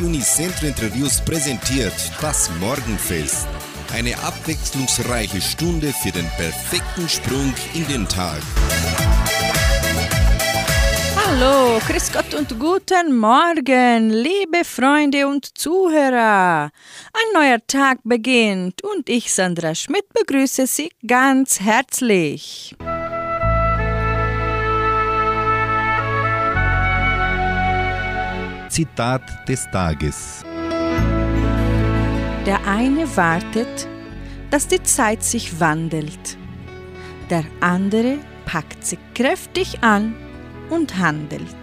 Radio Unicentro Interviews präsentiert das Morgenfest. Eine abwechslungsreiche Stunde für den perfekten Sprung in den Tag. Hallo, Chris Gott und guten Morgen, liebe Freunde und Zuhörer. Ein neuer Tag beginnt und ich, Sandra Schmidt, begrüße Sie ganz herzlich. Zitat des Tages. Der eine wartet, dass die Zeit sich wandelt. Der andere packt sie kräftig an und handelt.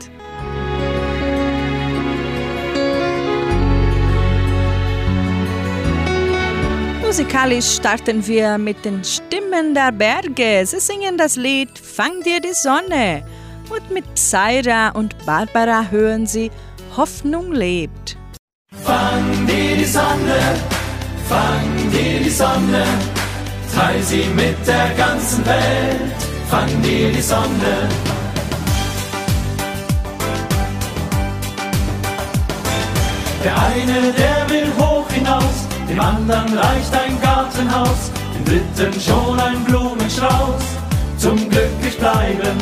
Musikalisch starten wir mit den Stimmen der Berge. Sie singen das Lied Fang dir die Sonne. Und mit Zaira und Barbara hören sie Hoffnung lebt. Fang dir die Sonne, fang dir die Sonne, teil sie mit der ganzen Welt. Fang dir die Sonne. Der eine, der will hoch hinaus, dem anderen reicht ein Gartenhaus, dem dritten schon ein Blumenstrauß. Zum glücklich bleiben,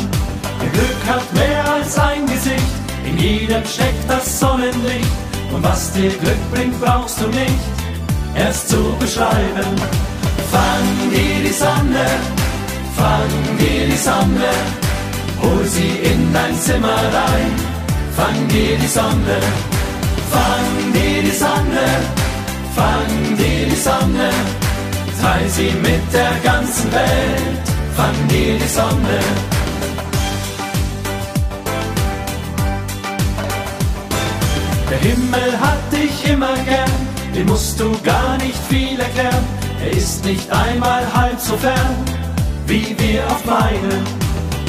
denn Glück hat mehr als ein Gesicht in jedem steckt das Sonnenlicht und was dir Glück bringt, brauchst du nicht erst zu beschreiben. Fang dir die Sonne, fang dir die Sonne, hol sie in dein Zimmer rein. Fang dir die Sonne, fang dir die Sonne, fang dir die Sonne, teil sie mit der ganzen Welt. Fang dir die Sonne. Der Himmel hat dich immer gern, den musst du gar nicht viel erklären. Er ist nicht einmal halb so fern, wie wir oft meinen.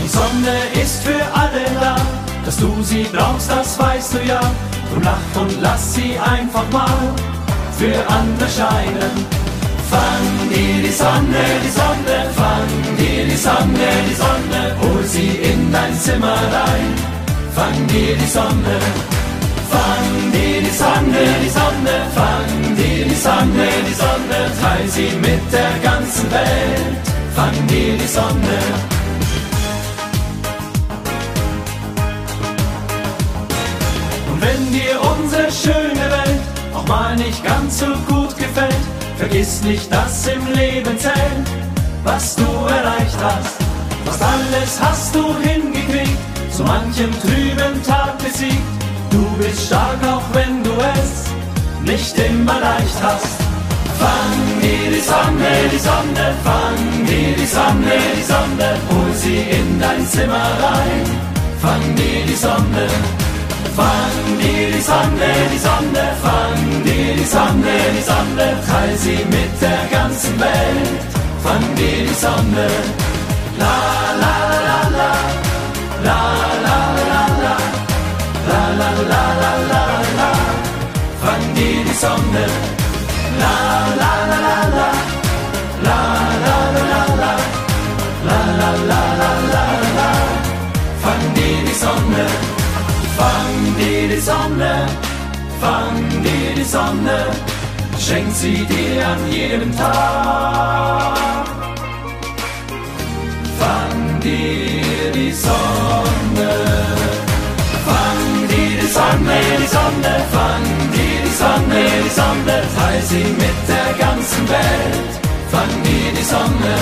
Die Sonne ist für alle da, dass du sie brauchst, das weißt du ja. Drum lach und lass sie einfach mal für andere scheinen. Fang dir die Sonne, die Sonne, fang dir die Sonne, die Sonne, hol sie in dein Zimmer rein. Fang dir die Sonne. Fang dir die Sonne, die Sonne, fang dir die Sonne, die Sonne, teil sie mit der ganzen Welt. Fang dir die Sonne. Und wenn dir unsere schöne Welt auch mal nicht ganz so gut gefällt, vergiss nicht, dass im Leben zählt, was du erreicht hast. Fast alles hast du hingekriegt, so manchem trüben Tag besiegt. Du bist stark, auch wenn du es nicht immer leicht hast. Fang dir die Sonne, die Sonne, fang dir die Sonne, die Sonne, hol sie in dein Zimmer rein. Fang dir die Sonne, fang dir die Sonne, die Sonne, fang dir die Sonne, die Sonne, teil sie mit der ganzen Welt. Fang dir die Sonne, la la la la, la la la la. La la la la la la, fang dir die Sonne. La la la la la, la la la la la, la la la la la la, fang dir die Sonne. Fang dir die Sonne, fang dir die Sonne, schenk sie dir an jedem Tag. Fang dir die Sonne. Sonne, die Sonne, fang dir die Sonne, die Sonne, teil sie mit der ganzen Welt. Fang dir die Sonne,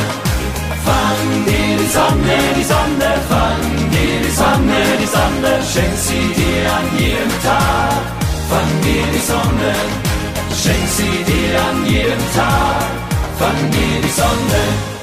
fang dir die Sonne, die Sonne, fang dir die Sonne, die Sonne, schenk sie dir an jedem Tag. Fang dir die Sonne, schenk sie dir an jedem Tag. Fang dir die Sonne.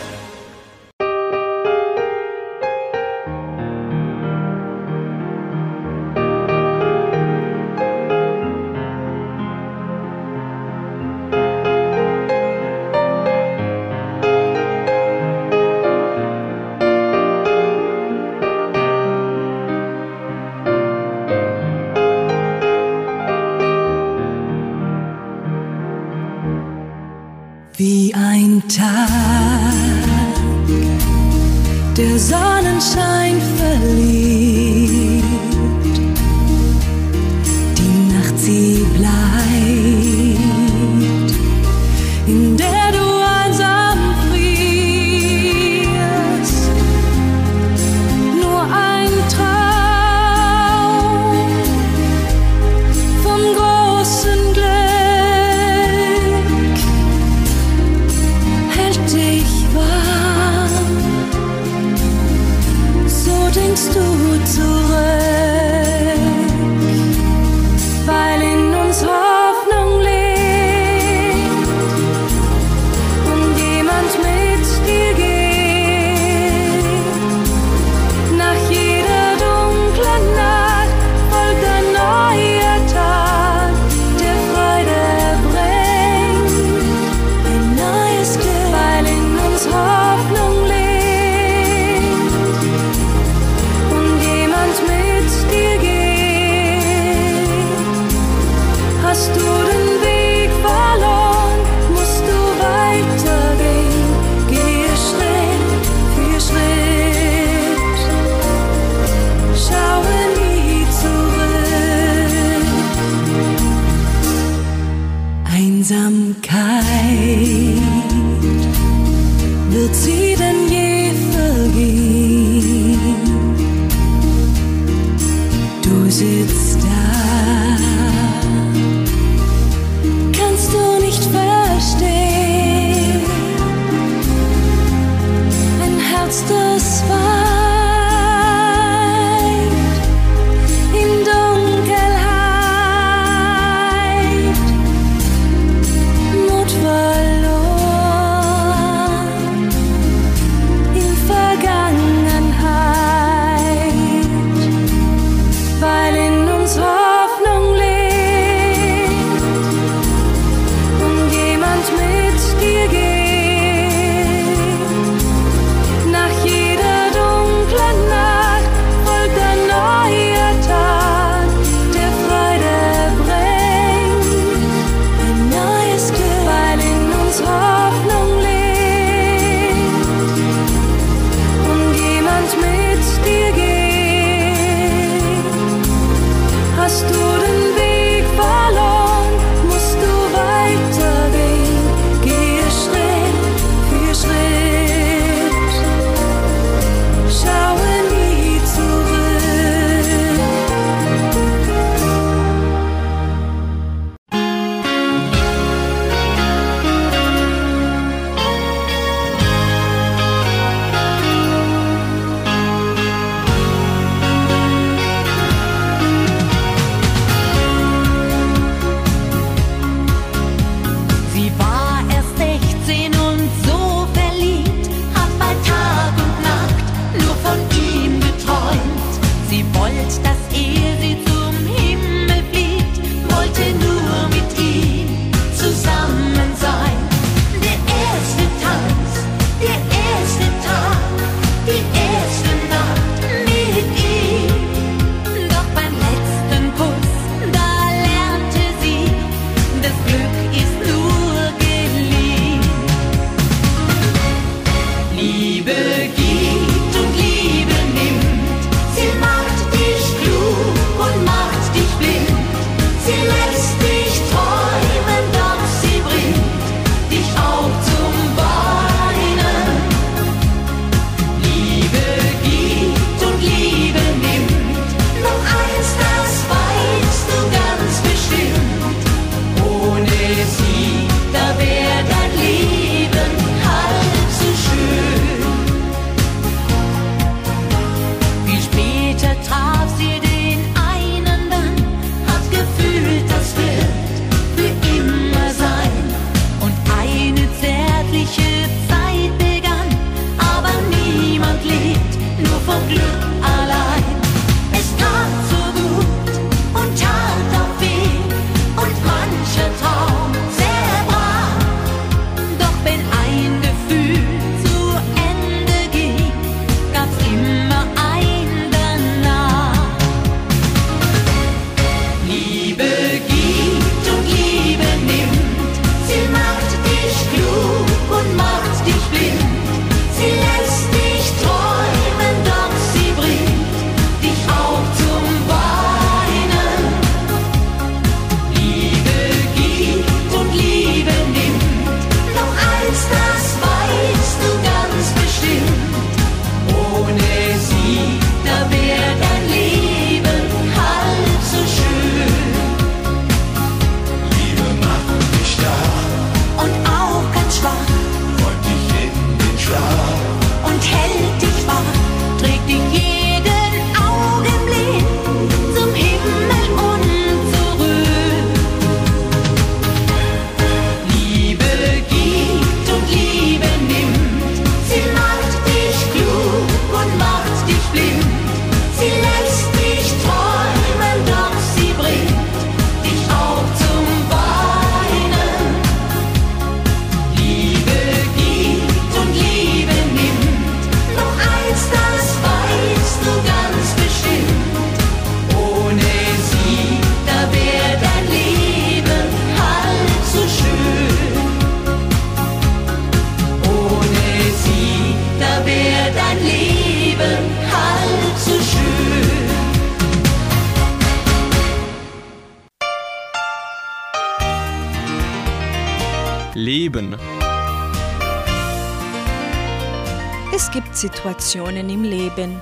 Situationen im Leben,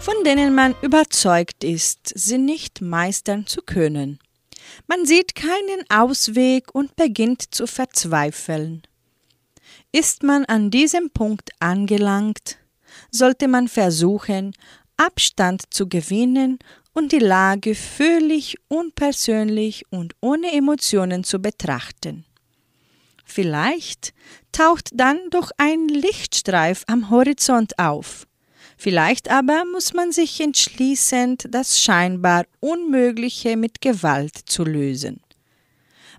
von denen man überzeugt ist, sie nicht meistern zu können. Man sieht keinen Ausweg und beginnt zu verzweifeln. Ist man an diesem Punkt angelangt, sollte man versuchen, Abstand zu gewinnen und die Lage völlig unpersönlich und ohne Emotionen zu betrachten. Vielleicht taucht dann doch ein Lichtstreif am Horizont auf. Vielleicht aber muss man sich entschließen, das scheinbar Unmögliche mit Gewalt zu lösen.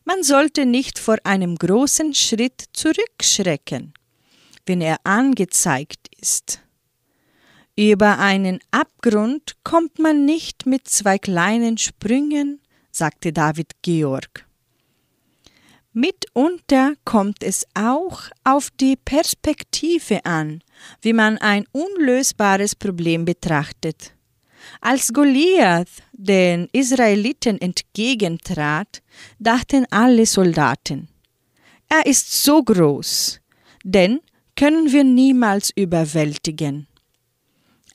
Man sollte nicht vor einem großen Schritt zurückschrecken, wenn er angezeigt ist. Über einen Abgrund kommt man nicht mit zwei kleinen Sprüngen, sagte David Georg. Mitunter kommt es auch auf die Perspektive an, wie man ein unlösbares Problem betrachtet. Als Goliath den Israeliten entgegentrat, dachten alle Soldaten, er ist so groß, den können wir niemals überwältigen.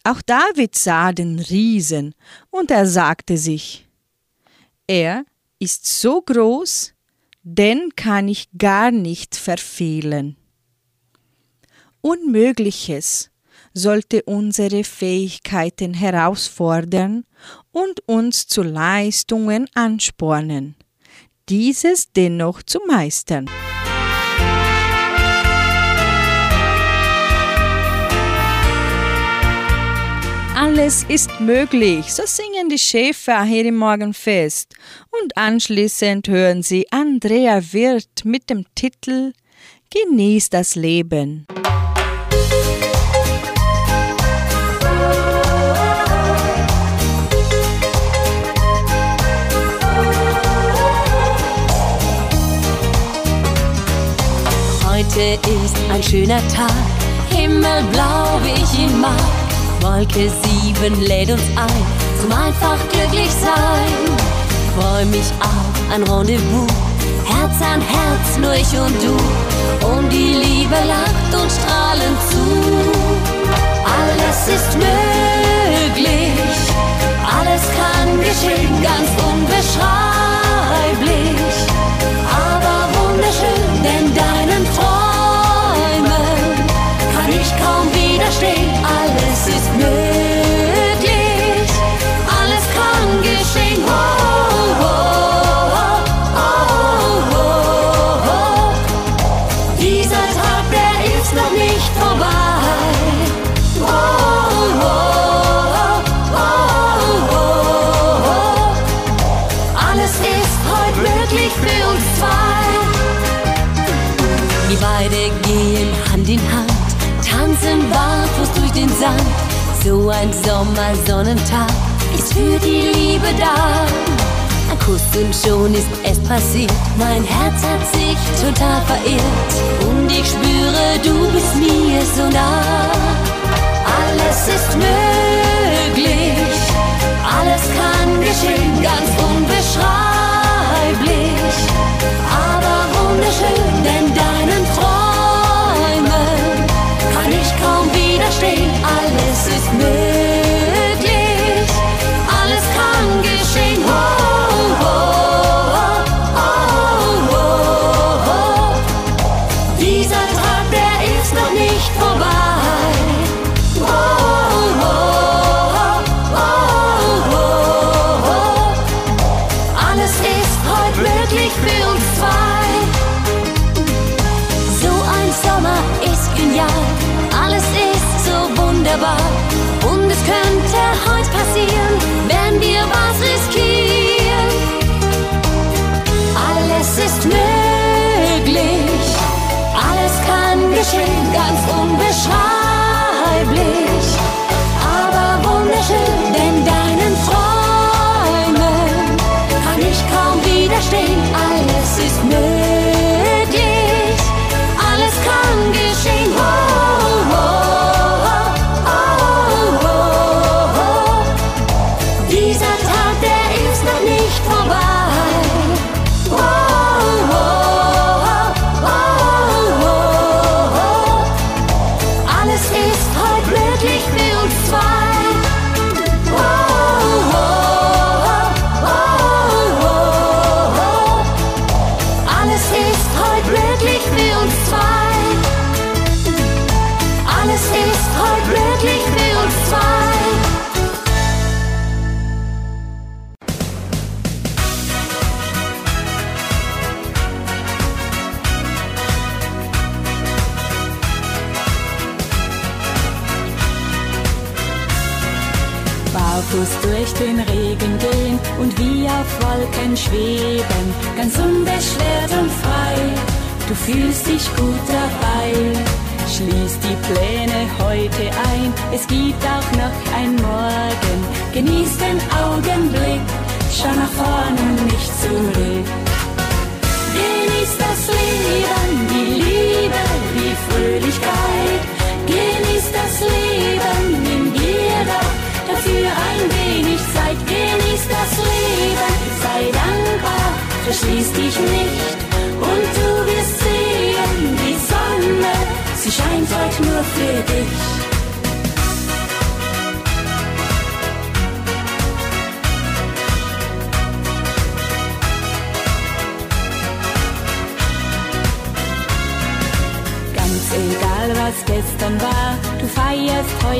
Auch David sah den Riesen und er sagte sich, er ist so groß, den kann ich gar nicht verfehlen. Unmögliches sollte unsere Fähigkeiten herausfordern und uns zu Leistungen anspornen, dieses dennoch zu meistern. Alles ist möglich, so singen die Schäfer hier im Morgenfest. Und anschließend hören sie Andrea Wirth mit dem Titel Genieß das Leben. Heute ist ein schöner Tag, himmelblau, wie ich ihn mag. Wolke 7 lädt uns ein zum einfach glücklich sein. Freu mich auf ein Rendezvous, Herz an Herz, nur ich und du. Und die Liebe lacht uns strahlend zu. Alles ist möglich, alles kann geschehen, ganz unbeschreiblich. Alles ist ein Sommersonnentag ist für die Liebe da. Ein Kuss und schon ist es passiert. Mein Herz hat sich total verirrt. Und ich spüre, du bist mir so nah. Alles ist möglich, alles kann geschehen, ganz unbeschreiblich. Aber wunderschön, denn deinen Alles ist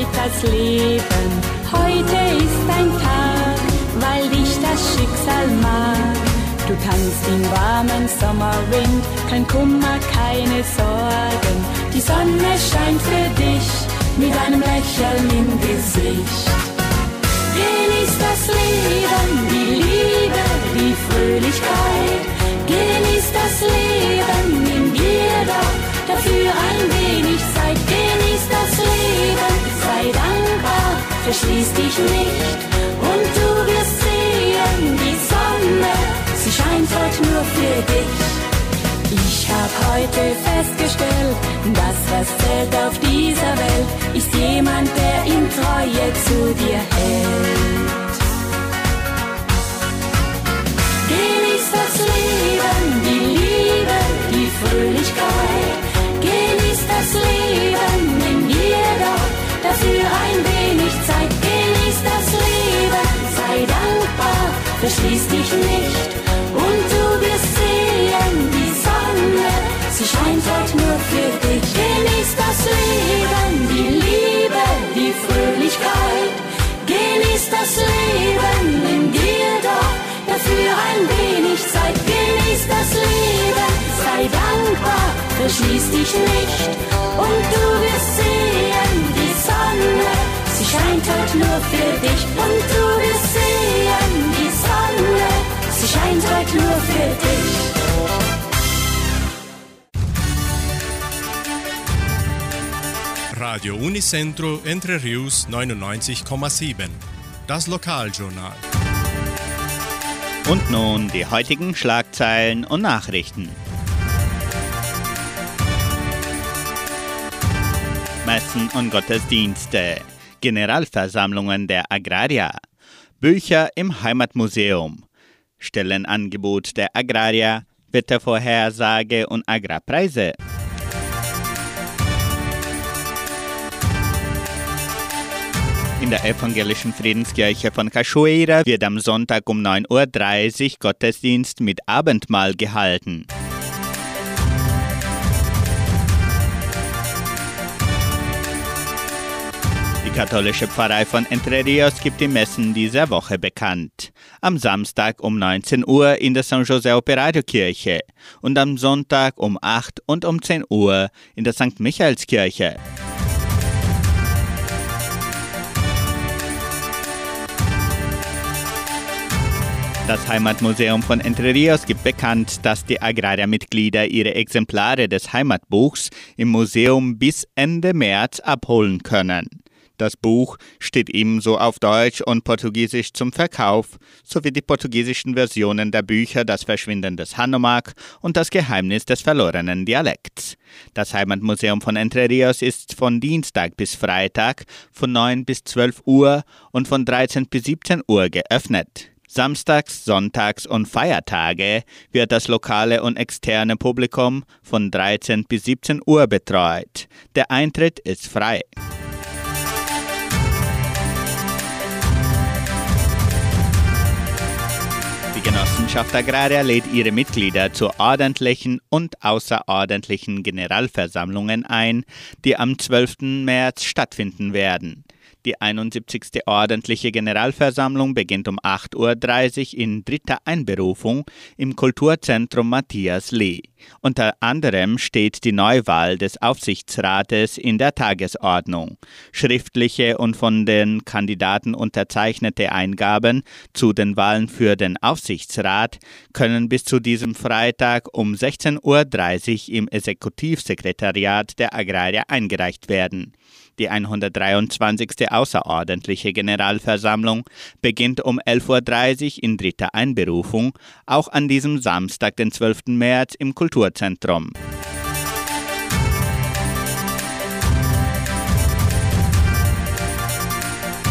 heute das Leben. Heute ist dein Tag, weil dich das Schicksal mag. Du tanzt im warmen Sommerwind, kein Kummer, keine Sorgen. Die Sonne scheint für dich mit einem Lächeln im Gesicht. Genieß das Leben, die Liebe, die Fröhlichkeit. Genieß das Leben, nimm dir doch dafür ein verschließ dich nicht und du wirst sehen, die Sonne, sie scheint heute nur für dich. Ich hab heute festgestellt, das was zählt auf dieser Welt, ist jemand, der in Treue zu dir hält. Genieß das Leben, die Liebe, die Fröhlichkeit. Genieß das Leben, verschließ dich nicht und du wirst sehen, die Sonne, sie scheint heute nur für dich. Genieß das Leben, die Liebe, die Fröhlichkeit. Genieß das Leben, nimm dir doch dafür ein wenig Zeit. Genieß das Leben, sei dankbar, verschließ dich nicht und du wirst sehen, die Sonne, sie scheint heute nur für dich und du wirst sehen, die Sonne, sie scheint heute nur für dich. Radio Unicentro Entre Rius 99,7. Das Lokaljournal. Und nun die heutigen Schlagzeilen und Nachrichten. Messen und Gottesdienste, Generalversammlungen der Agrarier, Bücher im Heimatmuseum, Stellenangebot der Agrarier, Wettervorhersage und Agrarpreise. In der evangelischen Friedenskirche von Cachoeira wird am Sonntag um 9.30 Uhr Gottesdienst mit Abendmahl gehalten. Katholische Pfarrei von Entre Rios gibt die Messen dieser Woche bekannt. Am Samstag um 19 Uhr in der San José Operario Kirche und am Sonntag um 8 und um 10 Uhr in der St. Michaelskirche. Das Heimatmuseum von Entre Rios gibt bekannt, dass die Agrariermitglieder ihre Exemplare des Heimatbuchs im Museum bis Ende März abholen können. Das Buch steht ebenso auf Deutsch und Portugiesisch zum Verkauf, sowie die portugiesischen Versionen der Bücher Das Verschwinden des Hanomag und Das Geheimnis des verlorenen Dialekts. Das Heimatmuseum von Entre Rios ist von Dienstag bis Freitag von 9 bis 12 Uhr und von 13 bis 17 Uhr geöffnet. Samstags, Sonntags und Feiertage wird das lokale und externe Publikum von 13 bis 17 Uhr betreut. Der Eintritt ist frei. Genossenschaft Agraria lädt ihre Mitglieder zu ordentlichen und außerordentlichen Generalversammlungen ein, die am 12. März stattfinden werden. Die 71. ordentliche Generalversammlung beginnt um 8.30 Uhr in dritter Einberufung im Kulturzentrum Matthias Lee. Unter anderem steht die Neuwahl des Aufsichtsrates in der Tagesordnung. Schriftliche und von den Kandidaten unterzeichnete Eingaben zu den Wahlen für den Aufsichtsrat können bis zu diesem Freitag um 16.30 Uhr im Exekutivsekretariat der Agraria eingereicht werden. Die 123. außerordentliche Generalversammlung beginnt um 11.30 Uhr in dritter Einberufung, auch an diesem Samstag, den 12. März, im Kulturzentrum.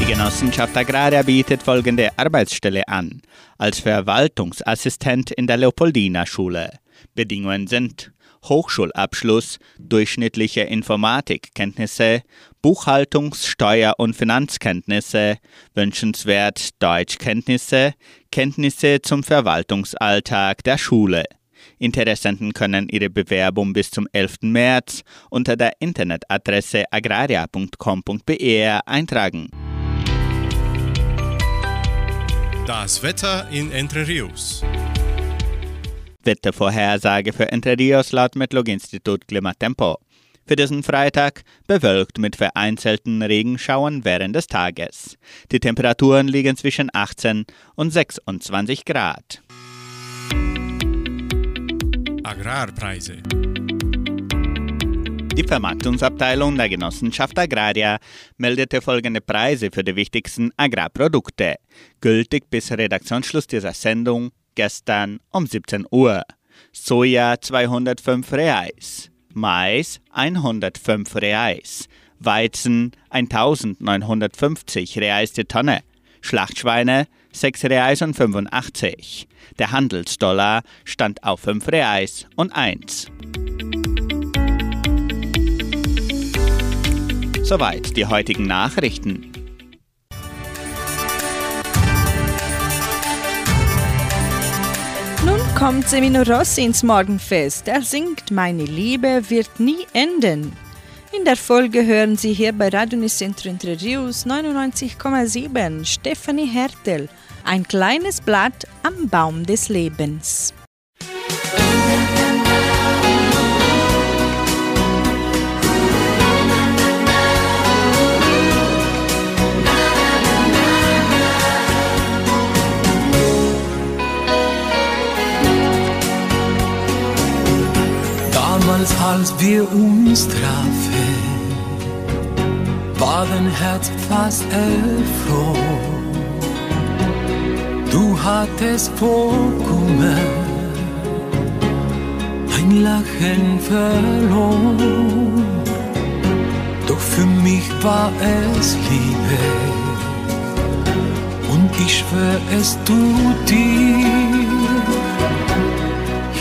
Die Genossenschaft Agraria bietet folgende Arbeitsstelle an. Als Verwaltungsassistent in der Leopoldina-Schule. Bedingungen sind Hochschulabschluss, durchschnittliche Informatikkenntnisse, Buchhaltungs-, Steuer- und Finanzkenntnisse, wünschenswert Deutschkenntnisse, Kenntnisse zum Verwaltungsalltag der Schule. Interessenten können ihre Bewerbung bis zum 11. März unter der Internetadresse agraria.com.br eintragen. Das Wetter in Entre Rios. Wettervorhersage für Entre Rios laut Metlog-Institut Klimatempo. Für diesen Freitag bewölkt mit vereinzelten Regenschauern während des Tages. Die Temperaturen liegen zwischen 18 und 26 Grad. Agrarpreise. Die Vermarktungsabteilung der Genossenschaft Agraria meldete folgende Preise für die wichtigsten Agrarprodukte, gültig bis Redaktionsschluss dieser Sendung gestern um 17 Uhr. Soja 205 Reais, Mais 105 Reais, Weizen 1950 Reais die Tonne, Schlachtschweine 6 Reais und 85. Der Handelsdollar stand auf 5 Reais und 1. Soweit die heutigen Nachrichten. Kommt Semino Rossi ins Morgenfest. Er singt Meine Liebe wird nie enden. In der Folge hören Sie hier bei Radio Nicentro Entre Rios 99,7 Stefanie Hertel, ein kleines Blatt am Baum des Lebens. Damals, als wir uns trafen, war dein Herz fast erfroren. Du hattest vor Kummer ein Lachen verloren. Doch für mich war es Liebe und ich schwör es tut dir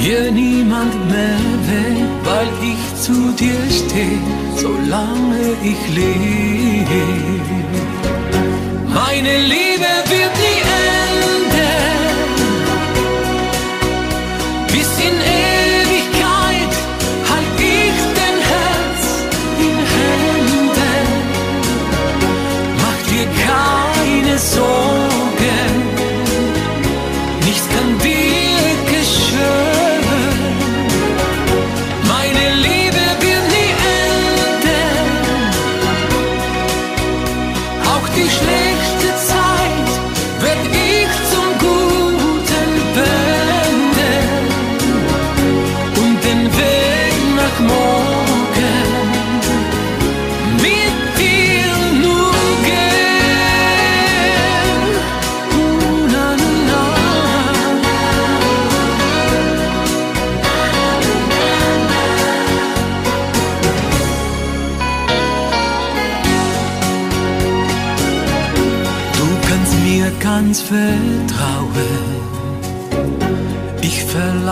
hier niemand mehr weg, weil ich zu dir stehe, solange ich lebe. Meine Liebe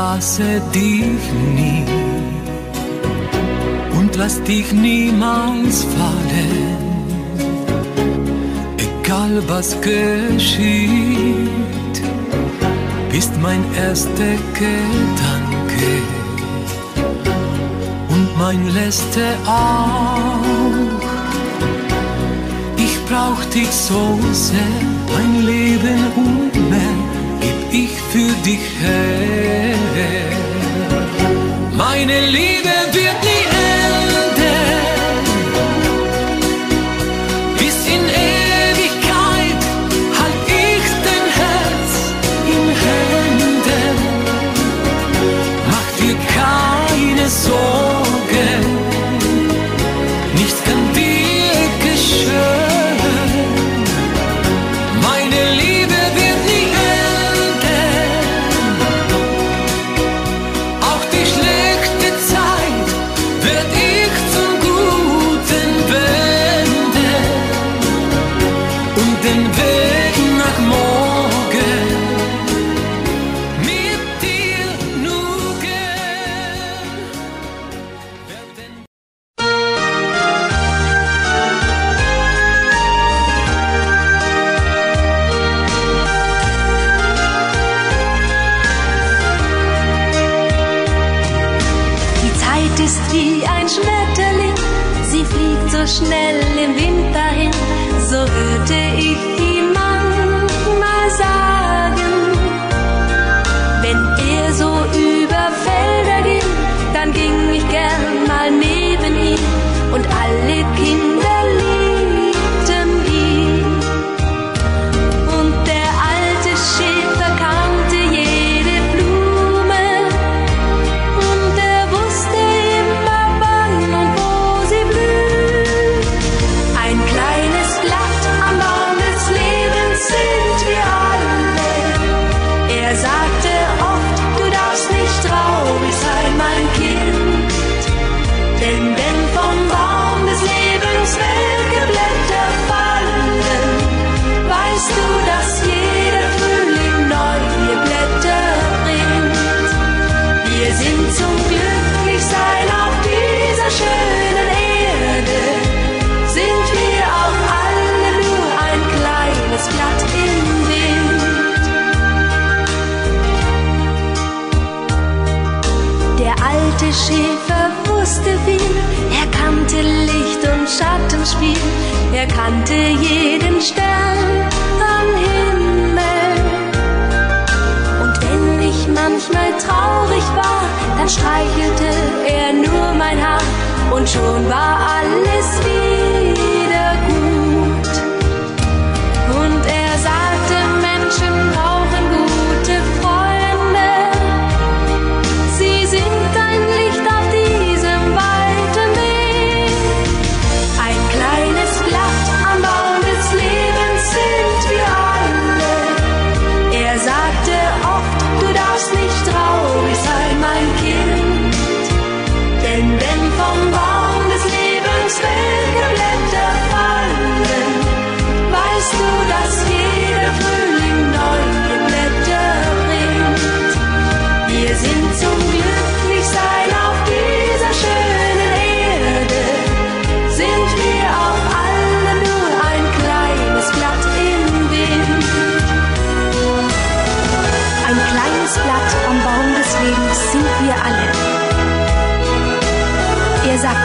verlasse dich nie. Und lass dich niemals fallen, egal was geschieht, bist mein erster Gedanke. Und mein letzter auch. Ich brauch dich so sehr, mein Leben und mehr gib ich für dich her. Meine Liebe wird er kannte jeden Stern am Himmel. Und wenn ich manchmal traurig war, dann streichelte er nur mein Haar und schon war alles wieder.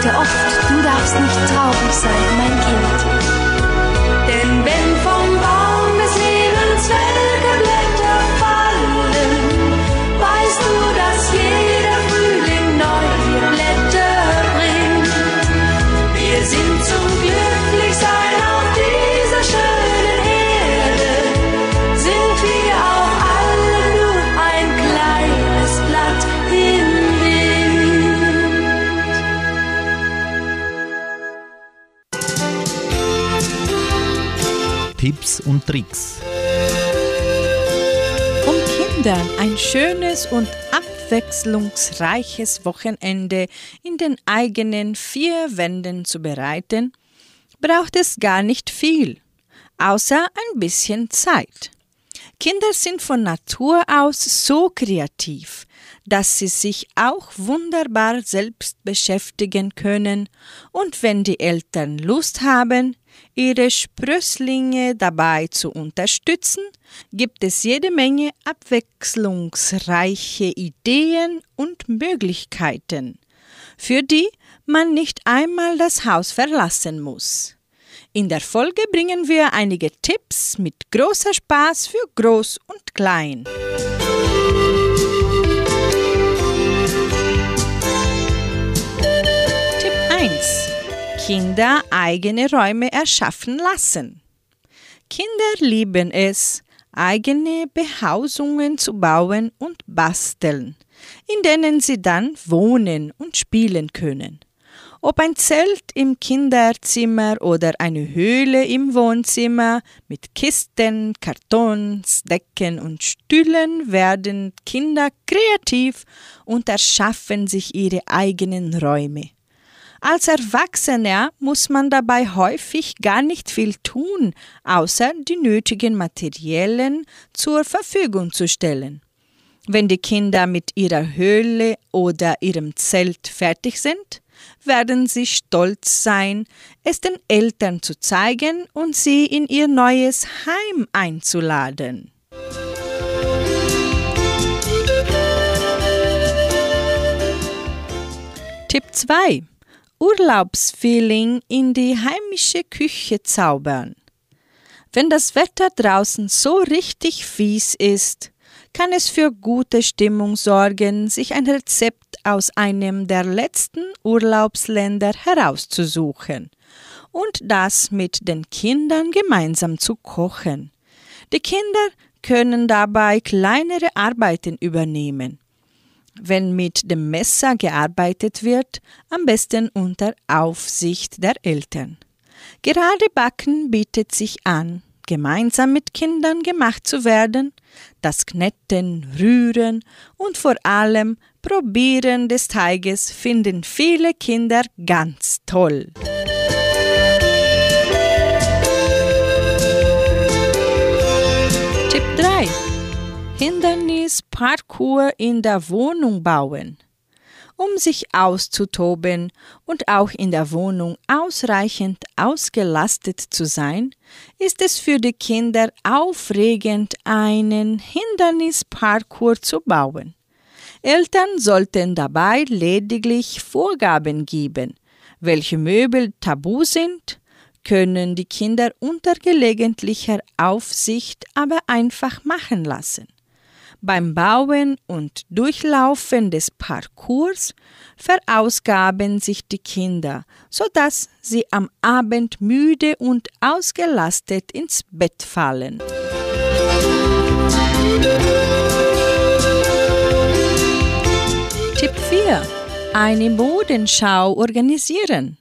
sagte oft, du darfst nicht traurig sein, mein Kind. Tricks. Um Kindern ein schönes und abwechslungsreiches Wochenende in den eigenen vier Wänden zu bereiten, braucht es gar nicht viel, außer ein bisschen Zeit. Kinder sind von Natur aus so kreativ, dass sie sich auch wunderbar selbst beschäftigen können und wenn die Eltern Lust haben, ihre Sprösslinge dabei zu unterstützen, gibt es jede Menge abwechslungsreiche Ideen und Möglichkeiten, für die man nicht einmal das Haus verlassen muss. In der Folge bringen wir einige Tipps mit großer Spaß für Groß und Klein. Tipp 1 Kinder eigene Räume erschaffen lassen. Kinder lieben es, eigene Behausungen zu bauen und basteln, in denen sie dann wohnen und spielen können. Ob ein Zelt im Kinderzimmer oder eine Höhle im Wohnzimmer mit Kisten, Kartons, Decken und Stühlen werden Kinder kreativ und erschaffen sich ihre eigenen Räume. Als Erwachsener muss man dabei häufig gar nicht viel tun, außer die nötigen Materialien zur Verfügung zu stellen. Wenn die Kinder mit ihrer Höhle oder ihrem Zelt fertig sind, werden sie stolz sein, es den Eltern zu zeigen und sie in ihr neues Heim einzuladen. Tipp 2. Urlaubsfeeling in die heimische Küche zaubern. Wenn das Wetter draußen so richtig fies ist, kann es für gute Stimmung sorgen, sich ein Rezept aus einem der letzten Urlaubsländer herauszusuchen und das mit den Kindern gemeinsam zu kochen. Die Kinder können dabei kleinere Arbeiten übernehmen. Wenn mit dem Messer gearbeitet wird, am besten unter Aufsicht der Eltern. Gerade Backen bietet sich an gemeinsam mit Kindern gemacht zu werden, das Knetten, Rühren und vor allem Probieren des Teiges finden viele Kinder ganz toll. Tipp 3. Hindernisparcours in der Wohnung bauen um sich auszutoben und auch in der Wohnung ausreichend ausgelastet zu sein, ist es für die Kinder aufregend, einen Hindernisparcours zu bauen. Eltern sollten dabei lediglich Vorgaben geben, welche Möbel tabu sind, können die Kinder unter gelegentlicher Aufsicht aber einfach machen lassen. Beim Bauen und Durchlaufen des Parcours verausgaben sich die Kinder, sodass sie am Abend müde und ausgelastet ins Bett fallen. Tipp 4. Eine Modenschau organisieren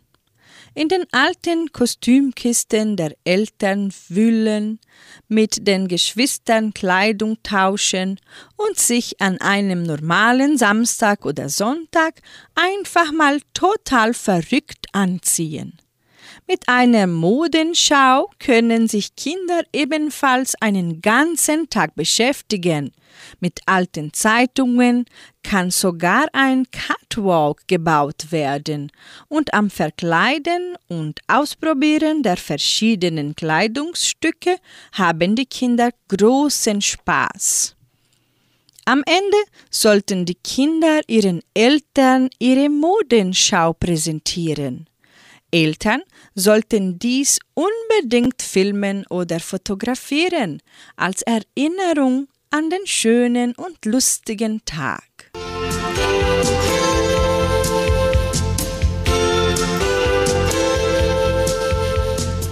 in den alten Kostümkisten der Eltern wühlen, mit den Geschwistern Kleidung tauschen und sich an einem normalen Samstag oder Sonntag einfach mal total verrückt anziehen. Mit einer Modenschau können sich Kinder ebenfalls einen ganzen Tag beschäftigen. Mit alten Zeitungen kann sogar ein Catwalk gebaut werden und am Verkleiden und Ausprobieren der verschiedenen Kleidungsstücke haben die Kinder großen Spaß. Am Ende sollten die Kinder ihren Eltern ihre Modenschau präsentieren. Eltern sollten dies unbedingt filmen oder fotografieren als Erinnerung an den schönen und lustigen Tag.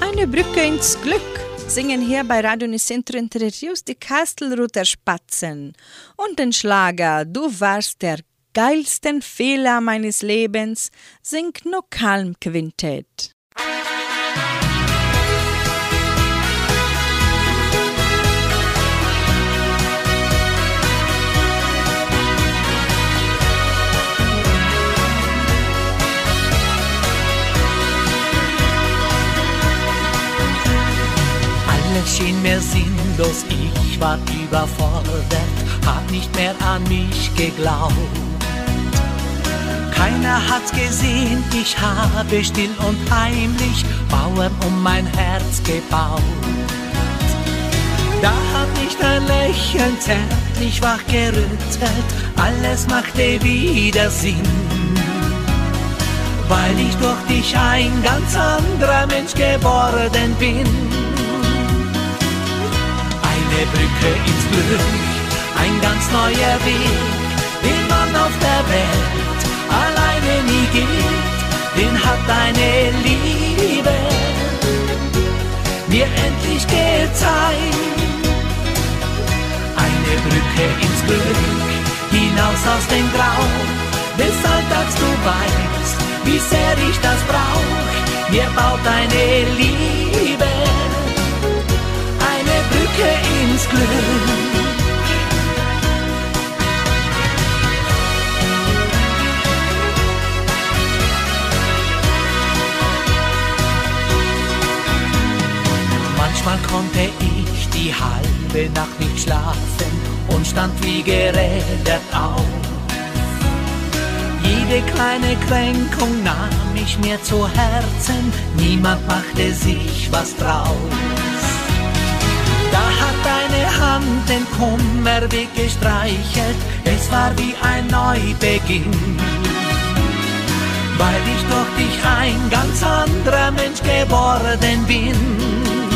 Eine Brücke ins Glück singen hier bei Radio Nicentro Entre die Kastelruther Spatzen und den Schlager Du warst der geilsten Fehler meines Lebens singt No Calm Quintett. Alles schien mir sinnlos, ich war überfordert, hab nicht mehr an mich geglaubt. Keiner hat's gesehen, ich habe still und heimlich Mauern um mein Herz gebaut. Da hab ich dein Lächeln zärtlich wachgerüttelt, alles machte wieder Sinn. weil ich durch dich ein ganz anderer Mensch geworden bin. Eine Brücke ins Glück, ein ganz neuer Weg, den man auf der Welt alleine nie geht, den hat deine Liebe mir endlich gezeigt. Eine Brücke ins Glück, hinaus aus dem Grau, des Alltags du weißt, wie sehr ich das brauch. Mir baut deine Liebe eine Brücke ins Glück. Manchmal konnte ich die halbe Nacht nicht schlafen und stand wie gerädert auf. Jede kleine Kränkung nahm ich mir zu Herzen, niemand machte sich was draus. Da hat deine Hand den Kummer weggestreichelt, es war wie ein Neubeginn. Weil ich durch dich ein ganz anderer Mensch geworden bin.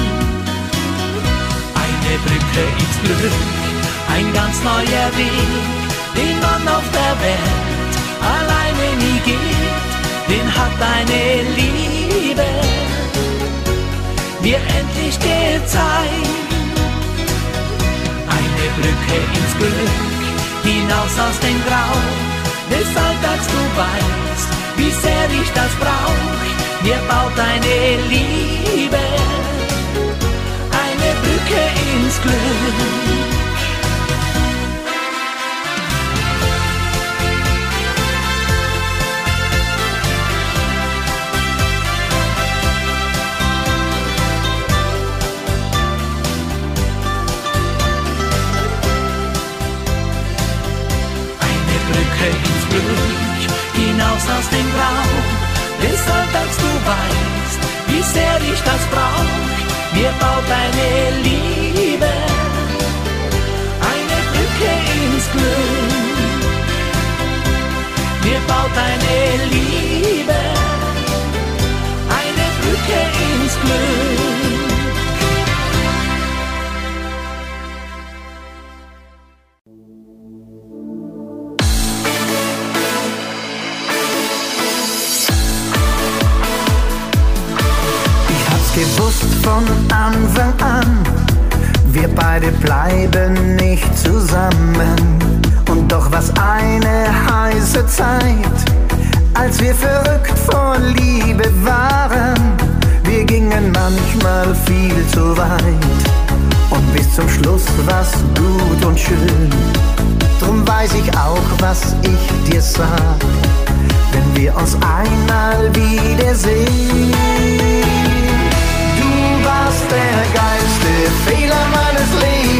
Eine Brücke ins Glück, ein ganz neuer Weg, den man auf der Welt alleine nie geht, den hat deine Liebe mir endlich gezeigt. Eine Brücke ins Glück, hinaus aus dem Grau, des Alltags du weißt, wie sehr ich das brauch. Mir baut deine Liebe Brücke ins Glück. Hinaus aus dem Grau. Deshalb, dass du weißt, wie sehr ich das brauch. Mir baut deine Liebe beide bleiben nicht zusammen. Und doch was eine heiße Zeit, als wir verrückt vor Liebe waren. Wir gingen manchmal viel zu weit und bis zum Schluss war's gut und schön. Drum weiß ich auch, was ich dir sag, wenn wir uns einmal wiedersehen. Du warst der geilste Fehler meines Lebens.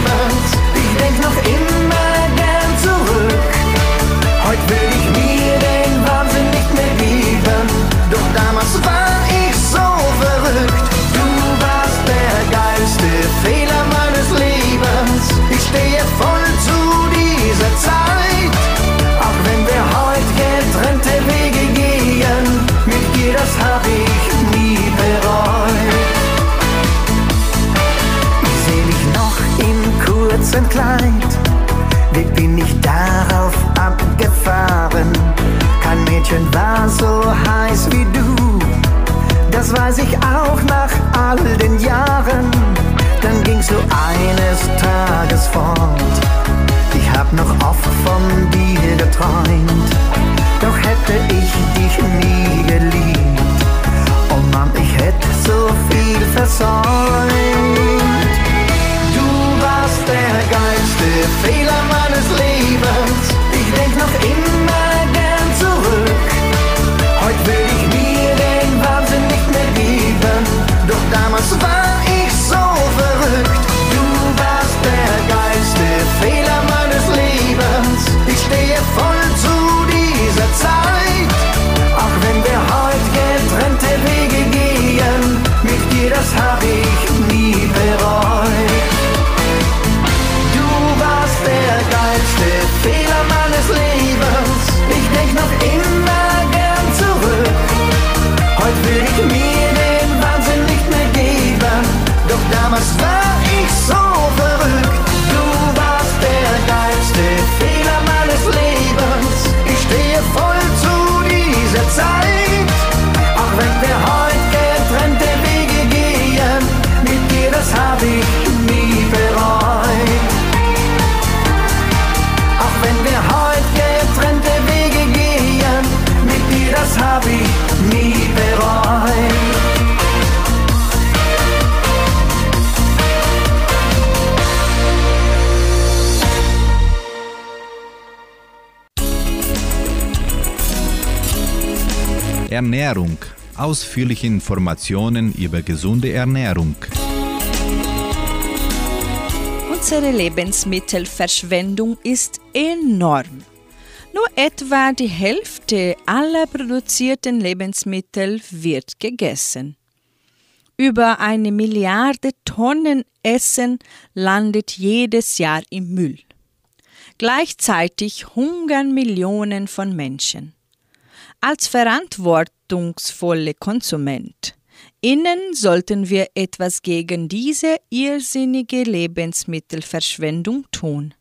Weiß ich auch nach all den Jahren. Dann gingst du eines Tages fort. Ich hab noch oft von dir geträumt, doch hätte ich dich nie geliebt. Oh Mann, ich hätte so viel versäumt. Du warst der geilste Fehler meines Ernährung. Ausführliche Informationen über gesunde Ernährung. Unsere Lebensmittelverschwendung ist enorm. Nur etwa die Hälfte aller produzierten Lebensmittel wird gegessen. Über eine Milliarde Tonnen Essen landet jedes Jahr im Müll. Gleichzeitig hungern Millionen von Menschen. Als verantwortungsvolle Konsument Innen sollten wir etwas gegen diese irrsinnige Lebensmittelverschwendung tun.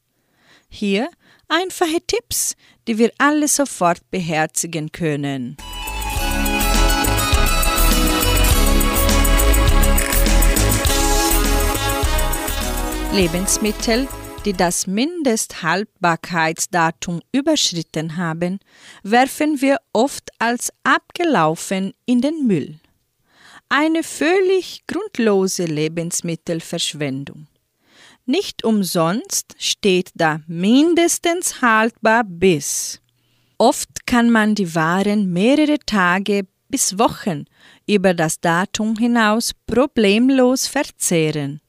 Hier einfache Tipps, die wir alle sofort beherzigen können. Lebensmittel, die das Mindesthaltbarkeitsdatum überschritten haben, werfen wir oft als abgelaufen in den Müll. Eine völlig grundlose Lebensmittelverschwendung. Nicht umsonst steht da mindestens haltbar bis. Oft kann man die Waren mehrere Tage bis Wochen über das Datum hinaus problemlos verzehren.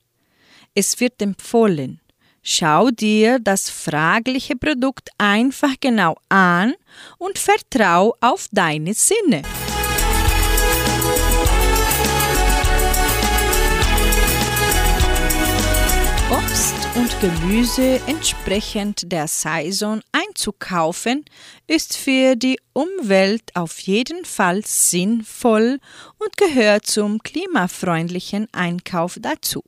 Es wird empfohlen, schau dir das fragliche Produkt einfach genau an und vertrau auf deine Sinne. Obst und Gemüse entsprechend der Saison einzukaufen, ist für die Umwelt auf jeden Fall sinnvoll und gehört zum klimafreundlichen Einkauf dazu.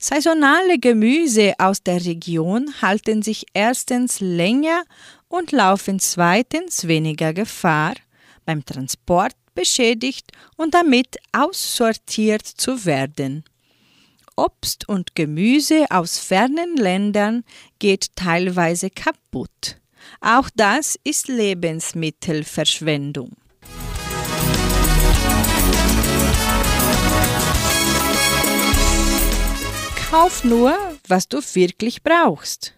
Saisonale Gemüse aus der Region halten sich erstens länger und laufen zweitens weniger Gefahr, beim Transport beschädigt und damit aussortiert zu werden. Obst und Gemüse aus fernen Ländern geht teilweise kaputt. Auch das ist Lebensmittelverschwendung. Kauf nur, was du wirklich brauchst.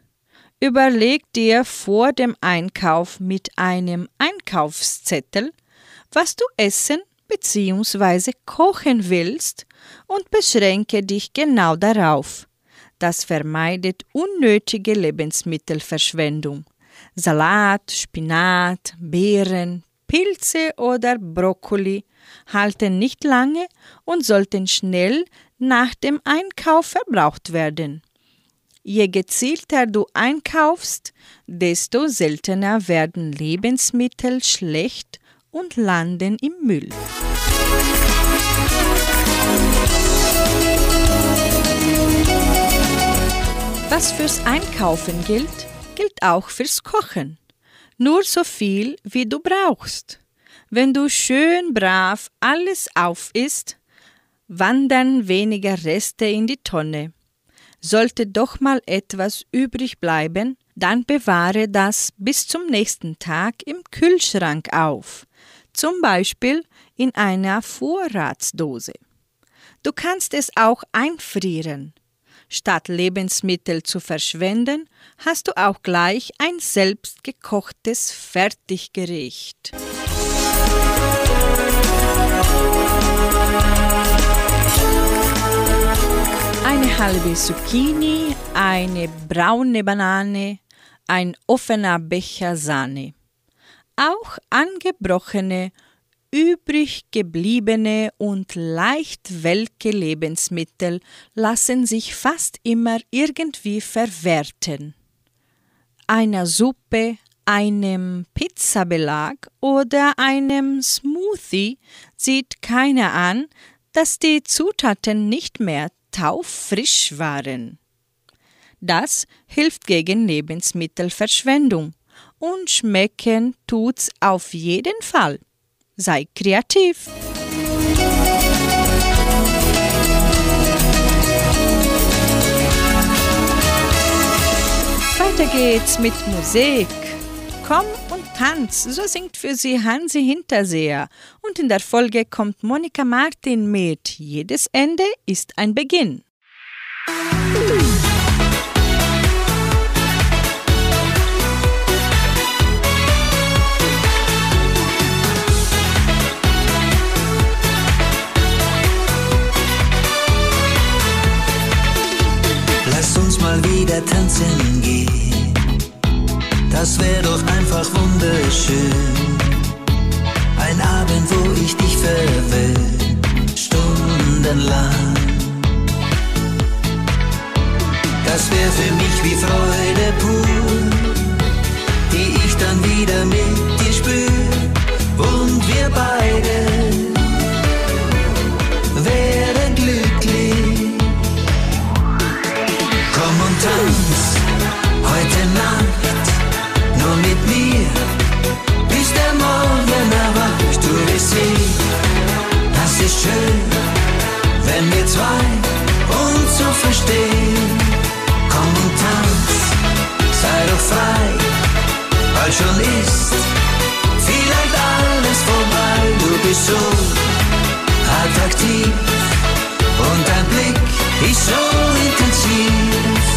Überleg dir vor dem Einkauf mit einem Einkaufszettel, was du essen bzw. kochen willst und beschränke dich genau darauf. Das vermeidet unnötige Lebensmittelverschwendung. Salat, Spinat, Beeren, Pilze oder Brokkoli halten nicht lange und sollten schnell nach dem Einkauf verbraucht werden. Je gezielter du einkaufst, desto seltener werden Lebensmittel schlecht und landen im Müll. Was fürs Einkaufen gilt, gilt auch fürs Kochen. Nur so viel, wie du brauchst. Wenn du schön brav alles auf isst, wandern weniger Reste in die Tonne. Sollte doch mal etwas übrig bleiben, dann bewahre das bis zum nächsten Tag im Kühlschrank auf, zum Beispiel in einer Vorratsdose. Du kannst es auch einfrieren. Statt Lebensmittel zu verschwenden, hast du auch gleich ein selbstgekochtes Fertiggericht. Eine halbe Zucchini, eine braune Banane, ein offener Becher Sahne. Auch angebrochene Übrig gebliebene und leicht welke Lebensmittel lassen sich fast immer irgendwie verwerten. Einer Suppe, einem Pizzabelag oder einem Smoothie sieht keiner an, dass die Zutaten nicht mehr taufrisch waren. Das hilft gegen Lebensmittelverschwendung und schmecken tut's auf jeden Fall. Sei kreativ! Weiter geht's mit Musik. Komm und Hans, so singt für sie Hansi Hinterseher. Und in der Folge kommt Monika Martin mit Jedes Ende ist ein Beginn. Lass uns mal wieder tanzen gehen das wäre doch einfach wunderschön. Ein Abend, wo ich dich verwöhn, stundenlang. Das wäre für mich wie Freude pur, die ich dann wieder mit dir spür. Und wir beide werden glücklich. Komm und tanz sehen, das ist schön, wenn wir zwei uns so verstehen. Komm und tanz, sei doch frei, bald schon ist vielleicht alles vorbei. Du bist so attraktiv und dein Blick ist so intensiv.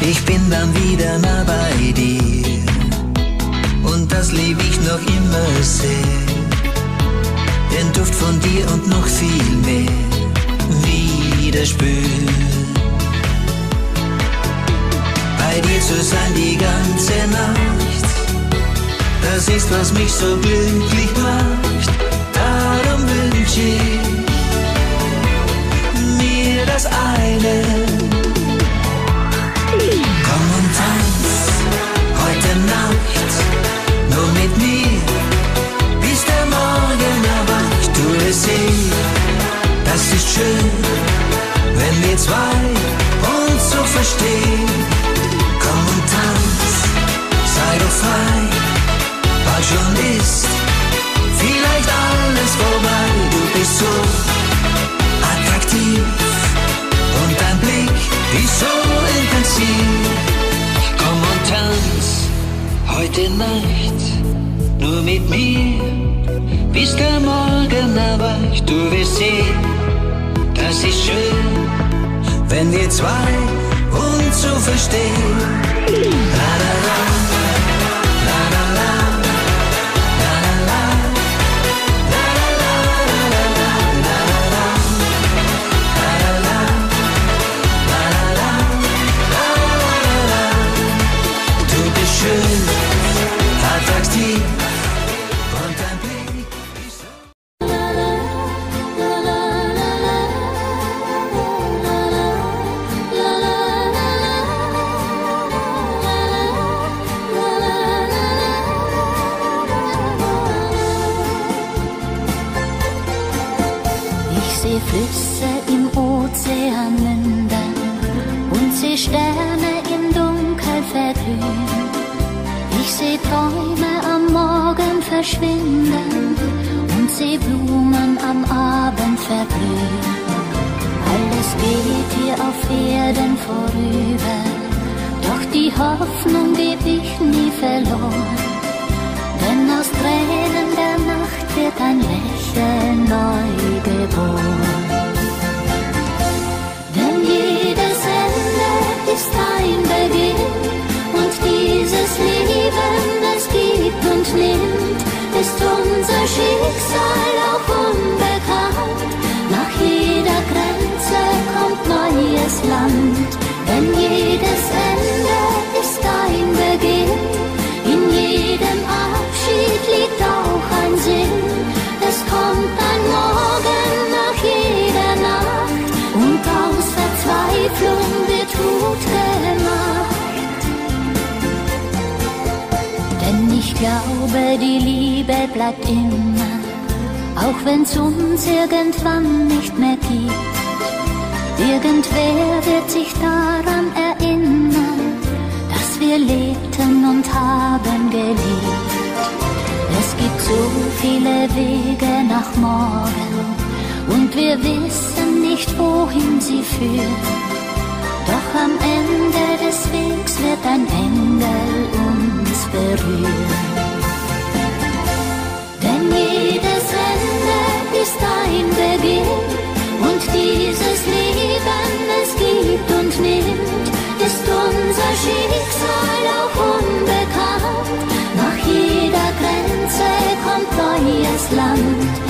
Ich bin dann wieder nah bei dir und das lieb ich noch immer sehr. Den Duft von dir und noch viel mehr wieder spüren. Bei dir zu sein die ganze Nacht, das ist was mich so glücklich macht. Darum wünsche ich mir das eine. Komm und tanz heute Nacht nur mit mir, bis der Morgen erwacht. Wirst sehen, das ist schön, wenn wir zwei uns so verstehen. Komm und tanz, sei doch frei, bald schon ist vielleicht alles vorbei. Du bist so attraktiv und dein Blick ist so intensiv. Komm und tanz heute Nacht nur mit mir, bis der Morgen erwacht. Du wirst sehen, das ist schön, wenn wir zwei uns so verstehen. La la la, Flüsse im Ozean münden und seh Sterne im Dunkel verglühen. Ich seh Träume am Morgen verschwinden und seh Blumen am Abend verblühen. Alles geht hier auf Erden vorüber, doch die Hoffnung geb ich nie verloren. Denn aus Tränen der Nacht wird ein Lächeln neu geboren. Nimmt, ist unser Schicksal auch unbekannt. Nach jeder Grenze kommt neues Land, denn jedes Ende ist ein Beginn. In jedem Abschied liegt auch ein Sinn. Es kommt ein Morgen nach jeder Nacht und aus Verzweiflung wird Mut glaube, die Liebe bleibt immer, auch wenn's uns irgendwann nicht mehr gibt. Irgendwer wird sich daran erinnern, dass wir lebten und haben geliebt. Es gibt so viele Wege nach morgen und wir wissen nicht, wohin sie führen. Doch am Ende des Wegs wird ein Engel berühren. Denn jedes Ende ist ein Beginn und dieses Leben, es gibt und nimmt, ist unser Schicksal auch unbekannt. Nach jeder Grenze kommt neues Land,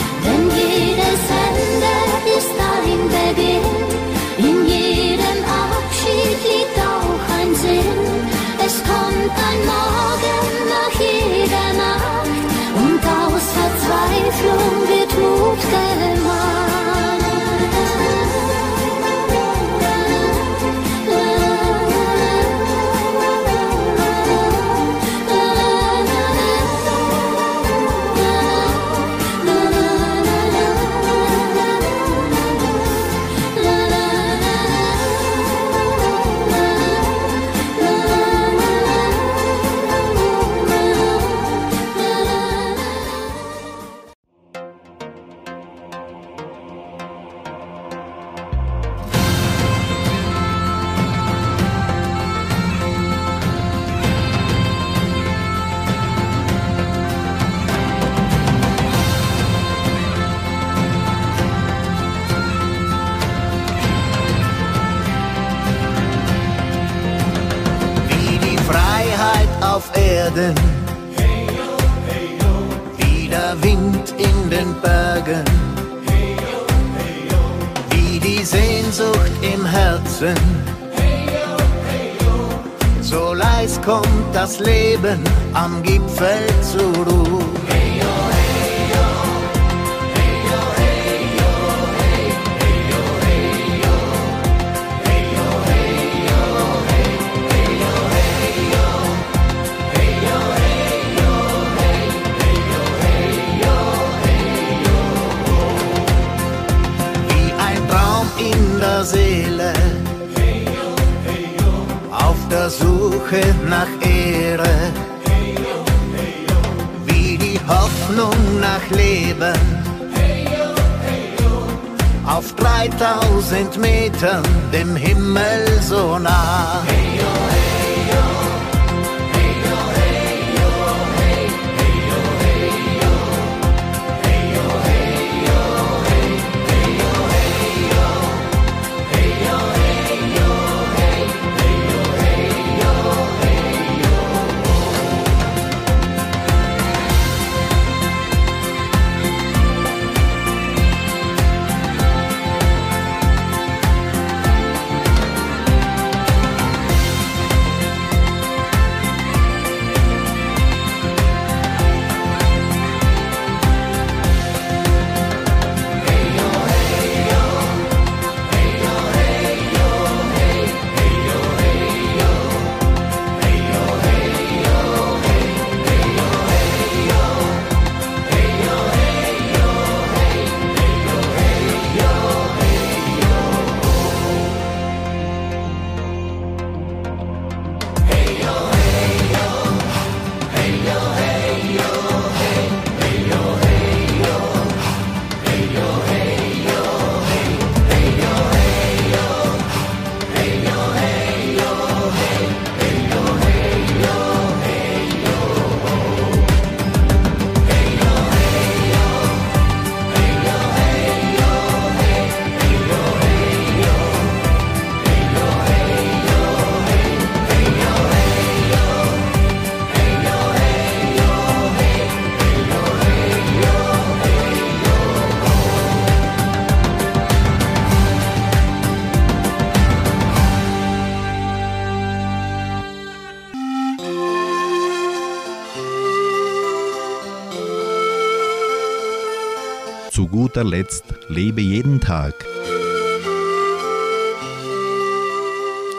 guter Letzt lebe jeden Tag.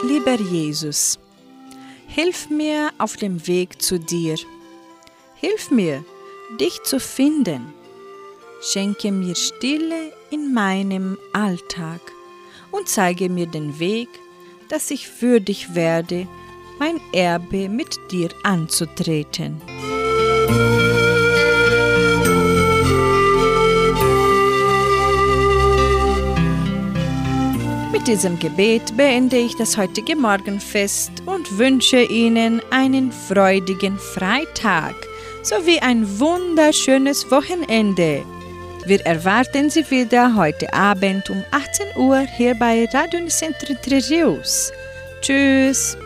Lieber Jesus, hilf mir auf dem Weg zu dir. Hilf mir, dich zu finden. Schenke mir Stille in meinem Alltag und zeige mir den Weg, dass ich würdig werde, mein Erbe mit dir anzutreten. Mit diesem Gebet beende ich das heutige Morgenfest und wünsche Ihnen einen freudigen Freitag sowie ein wunderschönes Wochenende. Wir erwarten Sie wieder heute Abend um 18 Uhr hier bei Radio Nicentro Entre Rios. Tschüss!